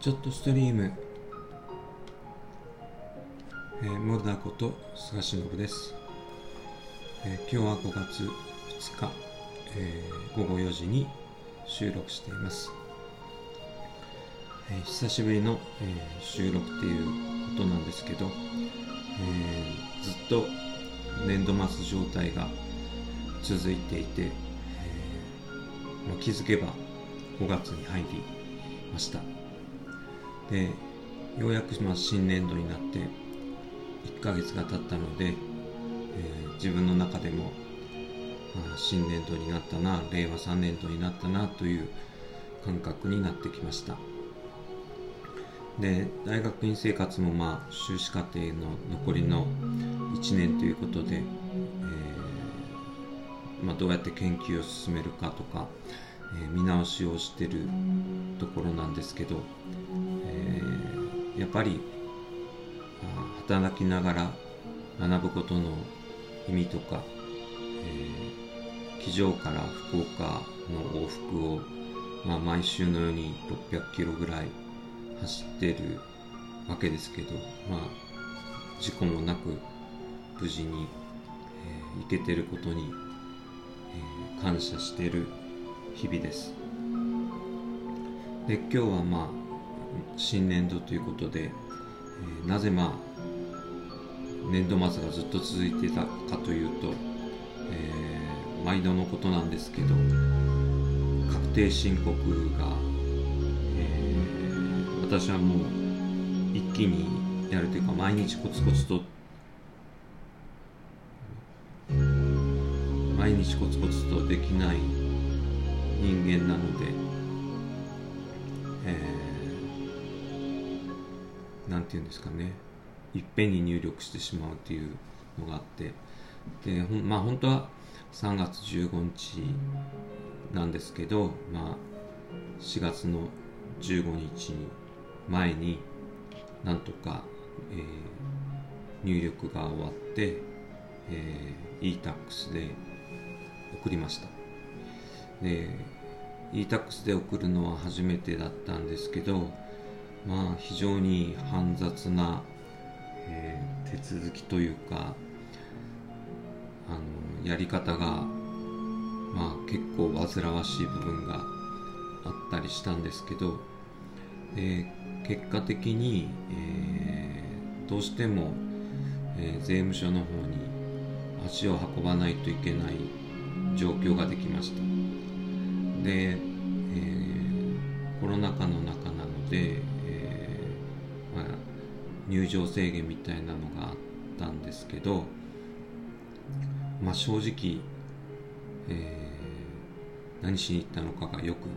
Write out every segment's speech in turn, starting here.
ちょっとストリーム、えー、モルダこと菅忍です、えー、今日は5月2日、えー、午後4時に収録しています、えー、久しぶりの、えー、収録っていうことなんですけど、えー、ずっと年度末状態が続いていて、えー、気づけば5月に入りました。でようやくまあ新年度になって1ヶ月が経ったので、えー、自分の中でも、まあ、新年度になったな令和3年度になったなという感覚になってきました。で大学院生活もまあ修士課程の残りの1年ということで、えーまあ、どうやって研究を進めるかとか、え、見直しをしてるところなんですけど、えー、やっぱり働きながら学ぶことの意味とか、えー、机上から福岡の往復を、まあ、毎週のように600キロぐらい走ってるわけですけど、まあ、事故もなく無事に、えー、行けてることに、えー、感謝してる日々です。で今日はまあ新年度ということで、えー、なぜまあ年度末がずっと続いてたかというと、えー、毎度のことなんですけど確定申告が、えー、私はもう一気にやるというか毎日コツコツと毎日コツコツとできない人間なので、えー、なんて言うんですかね。いっぺんに入力してしまうっていうのがあって。でまあ本当は3月15日なんですけど、まあ、4月の15日前になんとか、えー、入力が終わって、えー、e-tax で送りました。で e-tax で送るのは初めてだったんですけどまあ非常に煩雑な、えー、手続きというかあのやり方がまあ結構煩わしい部分があったりしたんですけど結果的に、えー、どうしても、えー、税務署の方に足を運ばないといけない状況ができました。で、えー、コロナ禍の中なので、えー、まあ、入場制限みたいなのがあったんですけど、まあ、正直、えー、何しに行ったのかがよく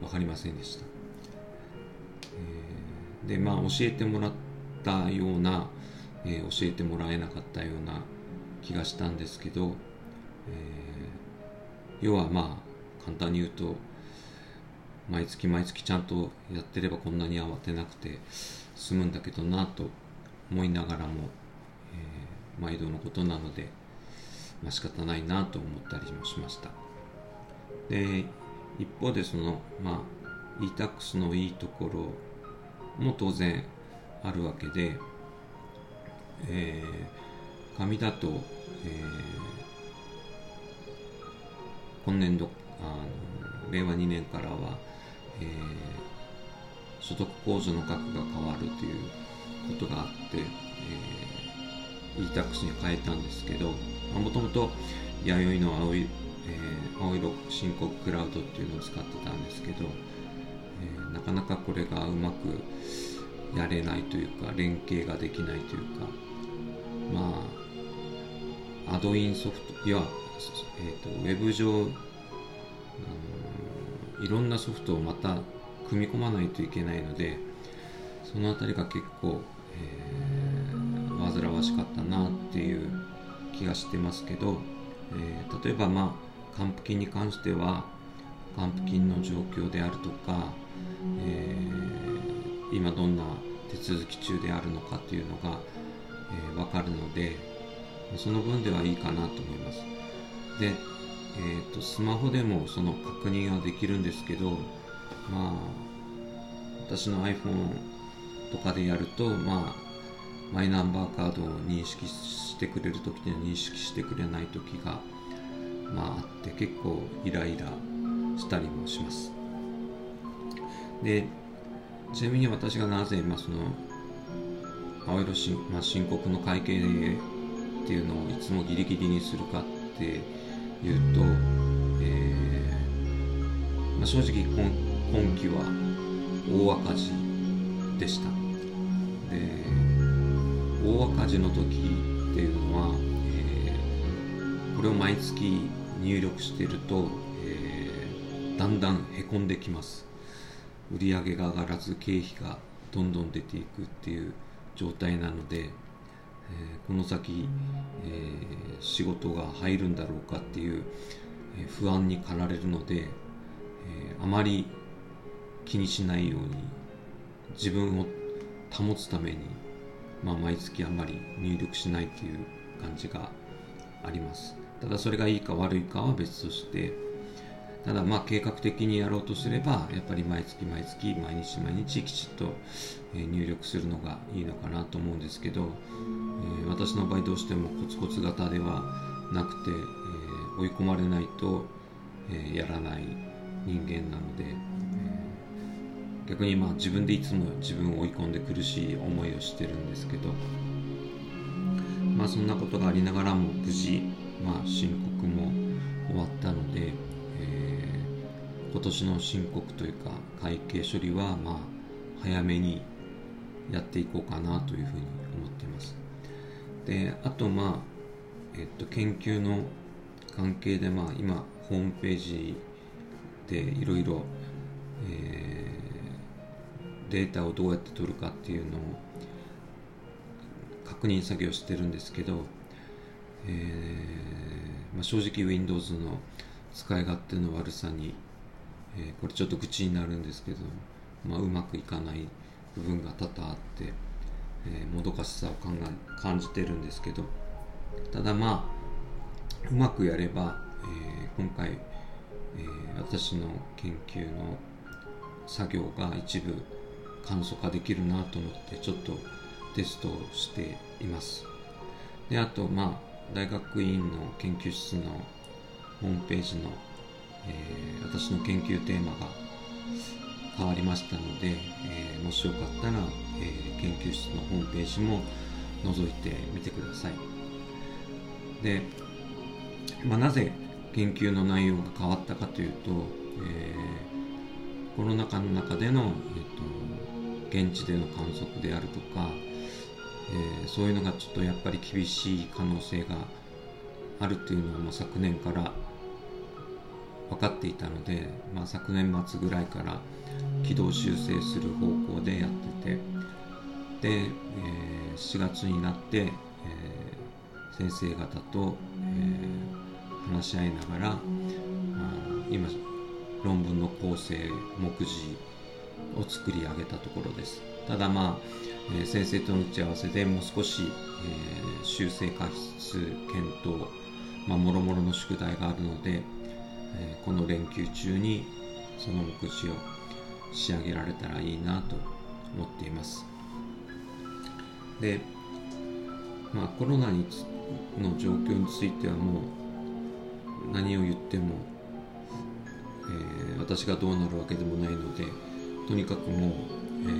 分かりませんでした、でまあ教えてもらったような、え教えてもらえなかったような気がしたんですけど、え要はまあ簡単に言うと毎月毎月ちゃんとやってればこんなに慌てなくて済むんだけどなと思いながらも、えー、毎度のことなので、まあ、仕方ないなと思ったりもしました。で一方でその、まあ、e-tax のいいところも当然あるわけで、えー、紙だと、えー、今年度令和2年からは、えー、所得控除の額が変わるということがあって、えー、e-tax に変えたんですけどもともと弥生の青い、えー、青色申告クラウドっていうのを使ってたんですけど、えー、なかなかこれがうまくやれないというか連携ができないというかまあアドインソフトいや、えーと、ウェブ上いろんなソフトをまた組み込まないといけないのでその辺りが結構、えー、煩わしかったなっていう気がしてますけど、えー、例えばまあ還付金に関しては還付金の状況であるとか、えー、今どんな手続き中であるのかというのが、えー、分かるのでその分ではいいかなと思います。でえーと、スマホでもその確認はできるんですけどまあ私の iPhone とかでやるとまあマイナンバーカードを認識してくれる時には認識してくれない時がまああって結構イライラしたりもします。でちなみに私がなぜ、まあ、その青色し、まあ、申告の会計っていうのをいつもギリギリにするかっていうと、えーまあ、正直今今期は大赤字でした。で大赤字の時っていうのは、えー、これを毎月入力していると、えー、だんだんへこんできます。売上が上がらず経費がどんどん出ていくっていう状態なので、え、この先、え、仕事が入るんだろうかっていう、不安に駆られるので、えあまり気にしないように自分を保つために、まあ、毎月あまり入力しないっていう感じがあります。ただそれがいいか悪いかは別としてただまあ計画的にやろうとすればやっぱり毎月毎月毎日毎日きちっと入力するのがいいのかなと思うんですけど、えー、私の場合どうしてもコツコツ型ではなくて、えー、追い込まれないと、え、やらない人間なので、逆にまあ自分でいつも自分を追い込んで苦しい思いをしてるんですけどまあそんなことがありながらも無事、まあ、申告も終わったので、えー、今年の申告というか会計処理はまあ早めにやっていこうかなというふうに思っています。であとまあえっと研究の関係でまあ今ホームページでいろいろデータをどうやって取るかっていうのを確認作業してるんですけど、えー、まあ、正直 Windows の使い勝手の悪さに、えー、これちょっと愚痴になるんですけど、まあ、うまくいかない部分が多々あって、えー、もどかしさを感じてるんですけどただまあうまくやれば、え今回、え私の研究の作業が一部簡素化できるなと思ってちょっとテストをしています。であとまあ大学院の研究室のホームページの、え、私の研究テーマが変わりましたので、えー、もしよかったら、えー、研究室のホームページも覗いてみてください。で、まあ、なぜ研究の内容が変わったかというと、えー、コロナ禍の中での、えーと現地での観測であるとか、えー、そういうのがちょっとやっぱり厳しい可能性があるというのはもう昨年から分かっていたので、まあ、昨年末ぐらいから軌道修正する方向でやっててで、えー、4月になって、えー、先生方と、えー、話し合いながら、まあ、今論文の構成目次を作り上げたところです。ただまあ、え、先生との打ち合わせでもう少し、えー、修正過失検討まあ、もろもろの宿題があるので、この連休中にその目次を仕上げられたらいいなと思っています。で、まあ、コロナの状況についてはもう何を言っても、えー、私がどうなるわけでもないのでとにかくもう、え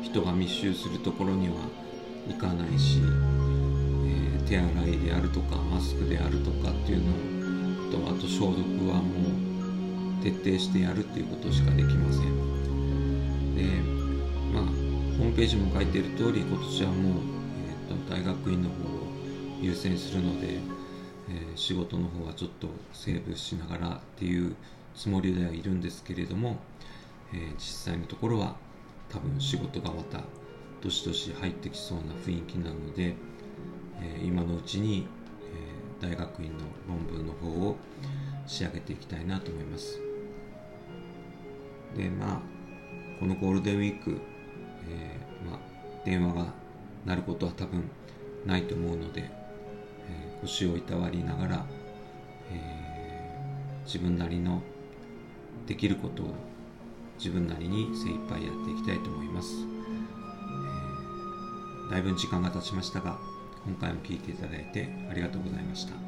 ー、人が密集するところには行かないし、えー、手洗いであるとかマスクであるとかっていうのをとあと消毒はもう徹底してやるっていうことしかできません。でまあホームページも書いてる通り今年はもう、えーと、大学院の方を優先するので、えー、仕事の方はちょっとセーブしながらっていうつもりではいるんですけれども、えー、実際のところは多分仕事がまたどしどし入ってきそうな雰囲気なので、えー、今のうちに、大学院の論文の方を仕上げていきたいなと思います。でまあこのゴールデンウィーク、えー、まあ、電話が鳴ることは多分ないと思うので、え腰をいたわりながら、え自分なりのできることを自分なりに精一杯やっていきたいと思います、えー、だいぶ時間が経ちましたが今回も聴いていただいてありがとうございました。